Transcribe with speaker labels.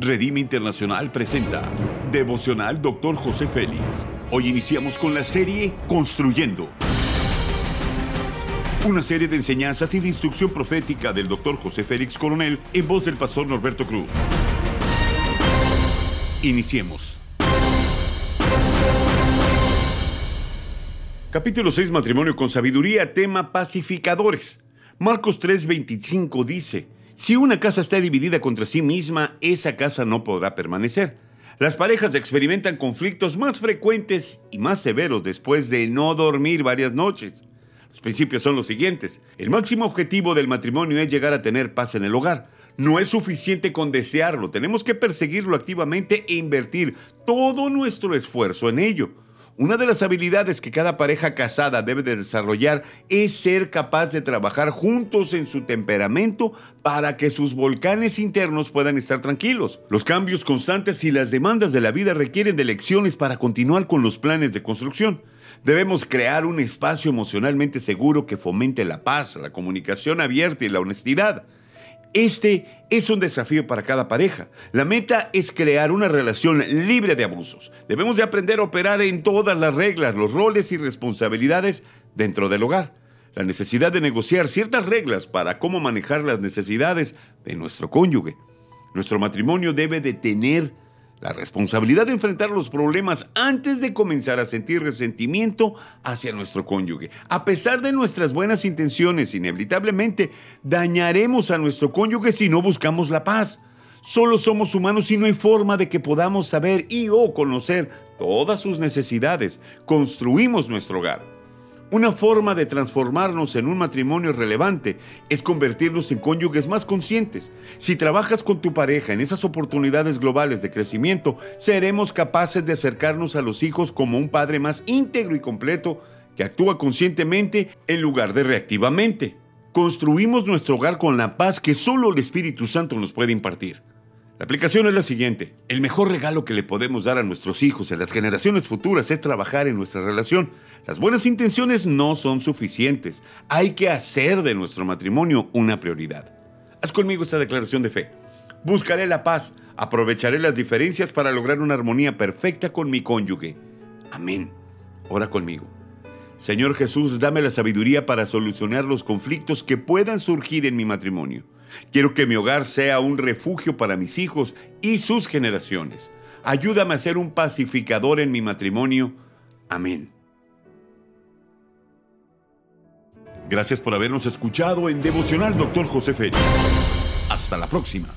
Speaker 1: Redime Internacional presenta Devocional Dr. José Félix. Hoy iniciamos con la serie Construyendo. Una serie de enseñanzas y de instrucción profética del Dr. José Félix Coronel en voz del pastor Norberto Cruz. Iniciemos. Capítulo 6 Matrimonio con Sabiduría, tema pacificadores. Marcos 3:25 dice, si una casa está dividida contra sí misma, esa casa no podrá permanecer. Las parejas experimentan conflictos más frecuentes y más severos después de no dormir varias noches. Los principios son los siguientes. El máximo objetivo del matrimonio es llegar a tener paz en el hogar. No es suficiente con desearlo, tenemos que perseguirlo activamente e invertir todo nuestro esfuerzo en ello. Una de las habilidades que cada pareja casada debe de desarrollar es ser capaz de trabajar juntos en su temperamento para que sus volcanes internos puedan estar tranquilos. Los cambios constantes y las demandas de la vida requieren de lecciones para continuar con los planes de construcción. Debemos crear un espacio emocionalmente seguro que fomente la paz, la comunicación abierta y la honestidad. Este es un desafío para cada pareja. La meta es crear una relación libre de abusos. Debemos de aprender a operar en todas las reglas, los roles y responsabilidades dentro del hogar. La necesidad de negociar ciertas reglas para cómo manejar las necesidades de nuestro cónyuge. Nuestro matrimonio debe de tener la responsabilidad de enfrentar los problemas antes de comenzar a sentir resentimiento hacia nuestro cónyuge. A pesar de nuestras buenas intenciones, inevitablemente dañaremos a nuestro cónyuge si no buscamos la paz. Solo somos humanos y no hay forma de que podamos saber y o conocer todas sus necesidades. Construimos nuestro hogar. Una forma de transformarnos en un matrimonio relevante es convertirnos en cónyuges más conscientes. Si trabajas con tu pareja en esas oportunidades globales de crecimiento, seremos capaces de acercarnos a los hijos como un padre más íntegro y completo que actúa conscientemente en lugar de reactivamente. Construimos nuestro hogar con la paz que solo el Espíritu Santo nos puede impartir. La aplicación es la siguiente. El mejor regalo que le podemos dar a nuestros hijos en las generaciones futuras es trabajar en nuestra relación. Las buenas intenciones no son suficientes. Hay que hacer de nuestro matrimonio una prioridad. Haz conmigo esta declaración de fe. Buscaré la paz, aprovecharé las diferencias para lograr una armonía perfecta con mi cónyuge. Amén. Ora conmigo. Señor Jesús, dame la sabiduría para solucionar los conflictos que puedan surgir en mi matrimonio. Quiero que mi hogar sea un refugio para mis hijos y sus generaciones. Ayúdame a ser un pacificador en mi matrimonio. Amén. Gracias por habernos escuchado en Devocional Dr. José Félix. Hasta la próxima.